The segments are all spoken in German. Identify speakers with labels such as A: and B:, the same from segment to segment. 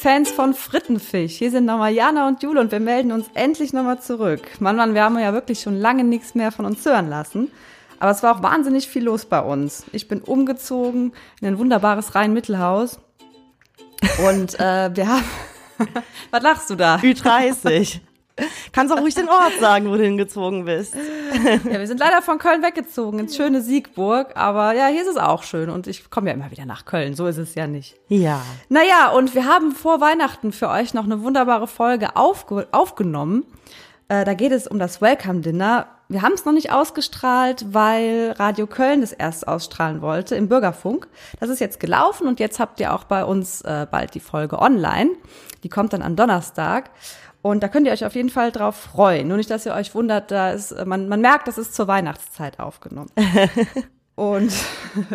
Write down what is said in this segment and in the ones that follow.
A: Fans von Frittenfisch. Hier sind nochmal Jana und Jule und wir melden uns endlich nochmal zurück. Mann, Mann, wir haben ja wirklich schon lange nichts mehr von uns hören lassen. Aber es war auch wahnsinnig viel los bei uns. Ich bin umgezogen in ein wunderbares Rhein-Mittelhaus. Und äh, wir haben. Was lachst du da?
B: Ü30. Kannst auch ruhig den Ort sagen, wo du hingezogen bist.
A: Ja, wir sind leider von Köln weggezogen ins schöne Siegburg, aber ja, hier ist es auch schön und ich komme ja immer wieder nach Köln, so ist es ja nicht.
B: Ja.
A: Naja, und wir haben vor Weihnachten für euch noch eine wunderbare Folge aufge aufgenommen. Äh, da geht es um das Welcome Dinner. Wir haben es noch nicht ausgestrahlt, weil Radio Köln es erst ausstrahlen wollte im Bürgerfunk. Das ist jetzt gelaufen und jetzt habt ihr auch bei uns äh, bald die Folge online. Die kommt dann am Donnerstag. Und da könnt ihr euch auf jeden Fall drauf freuen. Nur nicht, dass ihr euch wundert, da ist, man, man merkt, das ist zur Weihnachtszeit aufgenommen. Und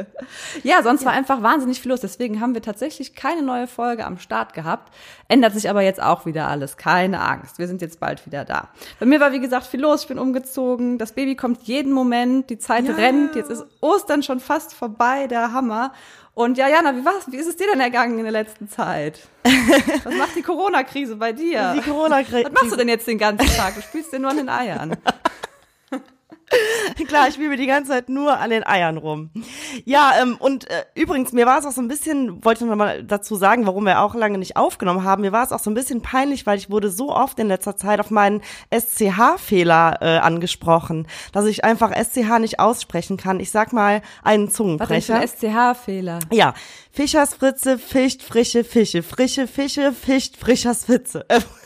A: ja, sonst ja. war einfach wahnsinnig viel los. Deswegen haben wir tatsächlich keine neue Folge am Start gehabt. Ändert sich aber jetzt auch wieder alles. Keine Angst. Wir sind jetzt bald wieder da. Bei mir war, wie gesagt, viel los. Ich bin umgezogen. Das Baby kommt jeden Moment. Die Zeit ja. rennt. Jetzt ist Ostern schon fast vorbei. Der Hammer. Und ja, Jana, wie, war's, wie ist es dir denn ergangen in der letzten Zeit? Was macht die Corona-Krise bei dir?
B: Die Corona-Krise.
A: Was machst du denn jetzt den ganzen Tag? Du spielst dir nur an den Eiern.
B: Klar, ich spiele die ganze Zeit nur an den Eiern rum. Ja, ähm, und äh, übrigens, mir war es auch so ein bisschen, wollte ich noch mal dazu sagen, warum wir auch lange nicht aufgenommen haben, mir war es auch so ein bisschen peinlich, weil ich wurde so oft in letzter Zeit auf meinen SCH-Fehler äh, angesprochen, dass ich einfach SCH nicht aussprechen kann. Ich sag mal einen Zungenbrecher.
A: Was ist ein SCH-Fehler?
B: Ja, Fischers Fritze, Ficht, frische Fische, frische Fische, Ficht, Frischers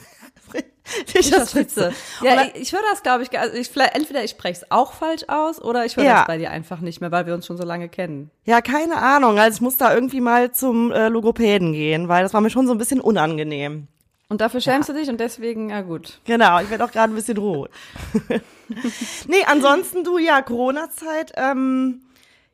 B: Fritze.
A: Fischersfritze. Ja, ich, ich höre das, glaube ich, also ich, entweder ich spreche es auch falsch aus oder ich höre ja. das bei dir einfach nicht mehr, weil wir uns schon so lange kennen.
B: Ja, keine Ahnung. Also ich muss da irgendwie mal zum äh, Logopäden gehen, weil das war mir schon so ein bisschen unangenehm.
A: Und dafür schämst ja. du dich und deswegen, ja gut.
B: Genau, ich werde auch gerade ein bisschen rot. nee, ansonsten du, ja, Corona-Zeit, ähm,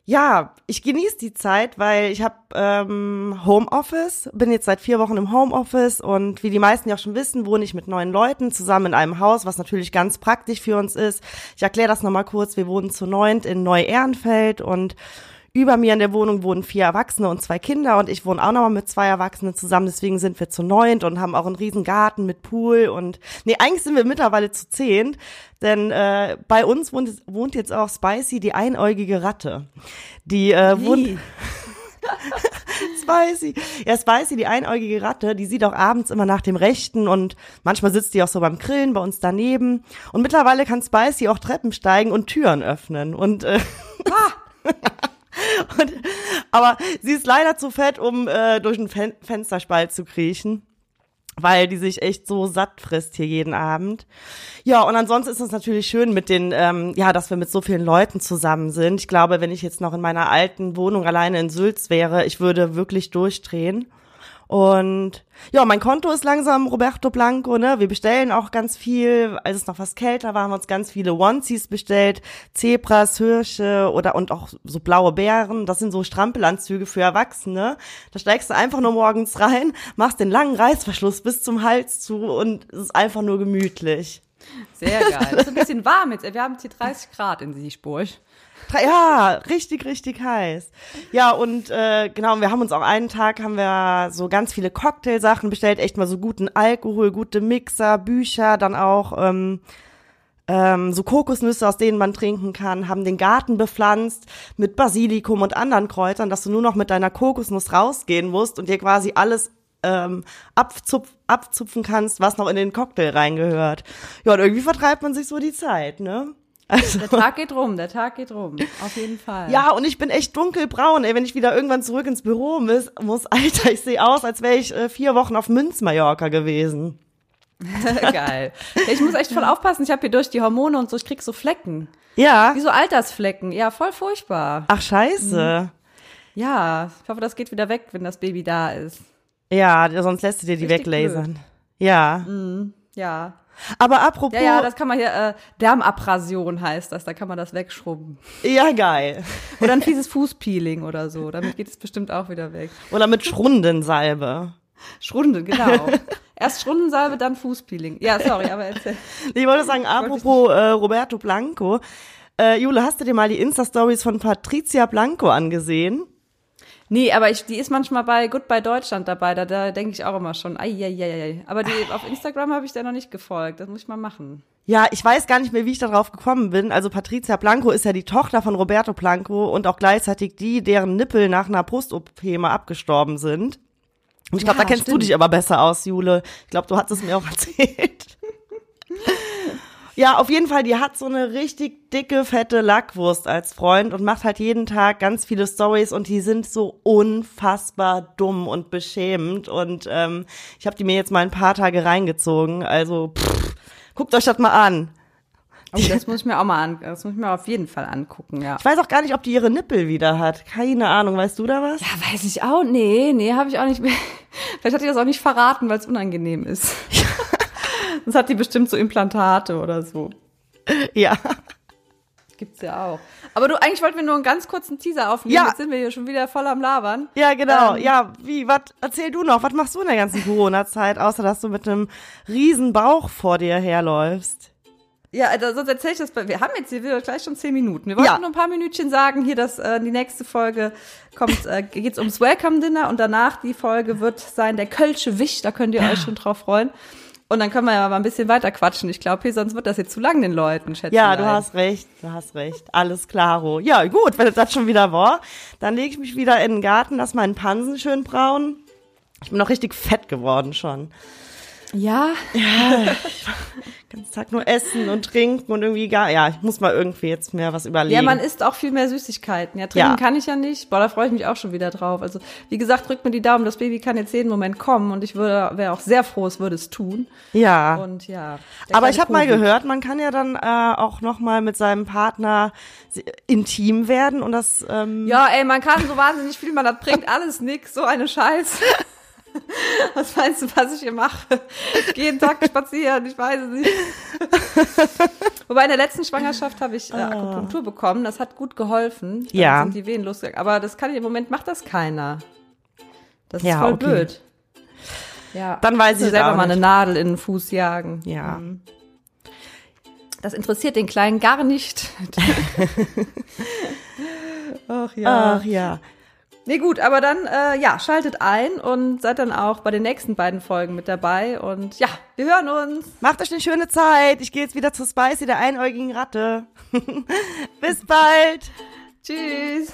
B: ja, ich genieße die Zeit, weil ich habe ähm, Homeoffice, bin jetzt seit vier Wochen im Homeoffice und wie die meisten ja auch schon wissen, wohne ich mit neun Leuten zusammen in einem Haus, was natürlich ganz praktisch für uns ist. Ich erkläre das nochmal kurz. Wir wohnen zu neunt in Neu-Ehrenfeld und über mir in der Wohnung wohnen vier Erwachsene und zwei Kinder und ich wohne auch nochmal mit zwei Erwachsenen zusammen. Deswegen sind wir zu neunt und haben auch einen riesen Garten mit Pool und nee, eigentlich sind wir mittlerweile zu zehnt, denn äh, bei uns wohnt, wohnt jetzt auch Spicy, die einäugige Ratte. Die äh, wohnt. Spicy. Ja, Spicy, die einäugige Ratte, die sieht auch abends immer nach dem Rechten und manchmal sitzt die auch so beim Grillen bei uns daneben. Und mittlerweile kann Spicy auch Treppen steigen und Türen öffnen. Und äh, ah. Aber sie ist leider zu fett, um äh, durch einen Fen Fensterspalt zu kriechen weil die sich echt so satt frisst hier jeden Abend. Ja, und ansonsten ist es natürlich schön mit den, ähm, ja, dass wir mit so vielen Leuten zusammen sind. Ich glaube, wenn ich jetzt noch in meiner alten Wohnung alleine in Sülz wäre, ich würde wirklich durchdrehen. Und ja, mein Konto ist langsam Roberto Blanco, ne? Wir bestellen auch ganz viel. Als es noch was kälter war, haben wir uns ganz viele Onesies bestellt. Zebras, Hirsche oder und auch so blaue Bären. Das sind so Strampelanzüge für Erwachsene. Da steigst du einfach nur morgens rein, machst den langen Reißverschluss bis zum Hals zu und es ist einfach nur gemütlich.
A: Sehr geil. Es ist ein bisschen warm jetzt. Wir haben hier 30 Grad in Siegburg.
B: Ja, richtig, richtig heiß. Ja, und äh, genau, wir haben uns auch einen Tag, haben wir so ganz viele Cocktailsachen bestellt, echt mal so guten Alkohol, gute Mixer, Bücher, dann auch ähm, ähm, so Kokosnüsse, aus denen man trinken kann, haben den Garten bepflanzt mit Basilikum und anderen Kräutern, dass du nur noch mit deiner Kokosnuss rausgehen musst und dir quasi alles ähm, abzupf, abzupfen kannst, was noch in den Cocktail reingehört. Ja, und irgendwie vertreibt man sich so die Zeit, ne?
A: Also, der Tag geht rum, der Tag geht rum, auf jeden Fall.
B: Ja, und ich bin echt dunkelbraun, ey, wenn ich wieder irgendwann zurück ins Büro muss, muss Alter, ich sehe aus, als wäre ich äh, vier Wochen auf Münzmallorca gewesen.
A: Geil. Ich muss echt voll aufpassen, ich habe hier durch die Hormone und so, ich krieg so Flecken.
B: Ja.
A: Wie so Altersflecken, ja, voll furchtbar.
B: Ach, scheiße.
A: Mhm. Ja, ich hoffe, das geht wieder weg, wenn das Baby da ist.
B: Ja, sonst lässt du dir die Richtig weglasern. Blöd. Ja.
A: Mhm. Ja.
B: Aber apropos.
A: Ja, ja, das kann man hier, äh, Darmabrasion heißt das, da kann man das wegschrubben.
B: Ja, geil.
A: Oder ein fieses Fußpeeling oder so, damit geht es bestimmt auch wieder weg.
B: Oder mit Schrundensalbe.
A: Schrunden, genau. Erst Schrundensalbe, dann Fußpeeling. Ja, sorry, aber erzähl.
B: Ich wollte sagen, apropos äh, Roberto Blanco. Äh, Jule, hast du dir mal die Insta-Stories von Patricia Blanco angesehen?
A: Nee, aber ich, die ist manchmal bei Goodbye Deutschland dabei, da, da denke ich auch immer schon, ai, ai, ai, ai. Aber die, auf Instagram habe ich da noch nicht gefolgt, das muss ich mal machen.
B: Ja, ich weiß gar nicht mehr, wie ich darauf gekommen bin. Also Patricia Blanco ist ja die Tochter von Roberto Blanco und auch gleichzeitig die, deren Nippel nach einer Post-OP mal abgestorben sind. Und ich glaube,
A: Ja,
B: da kennst
A: stimmt.
B: du dich aber besser aus, Jule. Ich glaube, du hattest es mir auch erzählt. Ja, auf jeden Fall, die hat so eine richtig dicke, fette Lackwurst als Freund und macht halt jeden Tag ganz viele Stories und die sind so unfassbar dumm und beschämend. Und ähm, ich habe die mir jetzt mal ein paar Tage reingezogen. Also pff, guckt euch das mal an.
A: Oh, das muss ich mir auch mal an, das muss ich mir auf jeden Fall angucken, ja.
B: Ich weiß auch gar nicht, ob die ihre Nippel wieder hat. Keine Ahnung, weißt du da was?
A: Ja, weiß ich auch. Nee, nee, habe ich auch nicht mehr. Vielleicht hat die das auch nicht verraten, weil es unangenehm ist. Sonst hat die bestimmt so Implantate oder so.
B: Ja.
A: Gibt's ja auch. Aber du, eigentlich wollten wir nur einen ganz kurzen Teaser aufnehmen.
B: Ja.
A: Jetzt sind wir hier schon wieder voll am Labern.
B: Ja, genau.
A: Ähm,
B: ja, wie, was, erzähl du noch, was machst du in der ganzen Corona-Zeit, außer dass du mit einem riesen Bauch vor dir herläufst?
A: Ja, also sonst erzähle ich das. Wir haben jetzt hier wieder gleich schon zehn Minuten. Wir wollten
B: Ja.
A: nur ein paar Minütchen sagen, hier, dass äh, die nächste Folge kommt, äh, geht's ums Welcome Dinner und danach die Folge wird sein der Kölsche Wicht. Da könnt ihr euch schon drauf freuen. Und dann können wir ja mal ein bisschen weiter quatschen. Ich glaube, hier sonst wird das jetzt zu lang den Leuten, schätze
B: Ja, du hast recht, du hast recht. Alles klaro. Ja, gut, wenn das schon wieder war, dann lege ich mich wieder in den Garten, lass meinen Pansen schön braun. Ich bin noch richtig fett geworden schon.
A: Ja,
B: Ganzen Tag nur essen und trinken und irgendwie gar, ja, ich muss mal irgendwie jetzt mehr was überlegen.
A: ja, man isst auch viel mehr Süßigkeiten. Ja, trinken
B: Ja.
A: kann ich ja nicht. Boah, da freue ich mich auch schon wieder drauf. Also, wie gesagt, drückt mir die Daumen, das Baby kann jetzt jeden Moment kommen und ich würde, wäre auch sehr froh, es würde es tun.
B: ja.
A: Und ja.
B: Aber ich habe mal gehört, man kann ja dann äh, auch noch mal mit seinem Partner intim werden und das ähm,
A: Ja, ey, man kann so wahnsinnig viel, man das bringt alles nix, so eine Scheiße. Was meinst du, was ich hier mache? Ich jeden Tag spazieren, ich weiß es nicht. Wobei in der letzten Schwangerschaft habe ich äh, Akupunktur bekommen, das hat gut geholfen. Dann
B: Ja.
A: sind die Wehen losgegangen. Aber das kann ich, im Moment macht das keiner. Das ist
B: Ja,
A: voll
B: okay.
A: blöd. Ja.
B: Dann weiß ich
A: selber mal eine. Nadel in den Fuß jagen.
B: Ja.
A: Mhm. Das interessiert den Kleinen gar nicht. Ach ja.
B: Ach ja.
A: Nee, gut, aber dann, äh, ja, schaltet ein und seid dann auch bei den nächsten beiden Folgen mit dabei. Und ja, wir hören uns.
B: Macht euch eine schöne Zeit. Ich gehe jetzt wieder zu Spicy, der einäugigen Ratte. Bis bald.
A: Tschüss.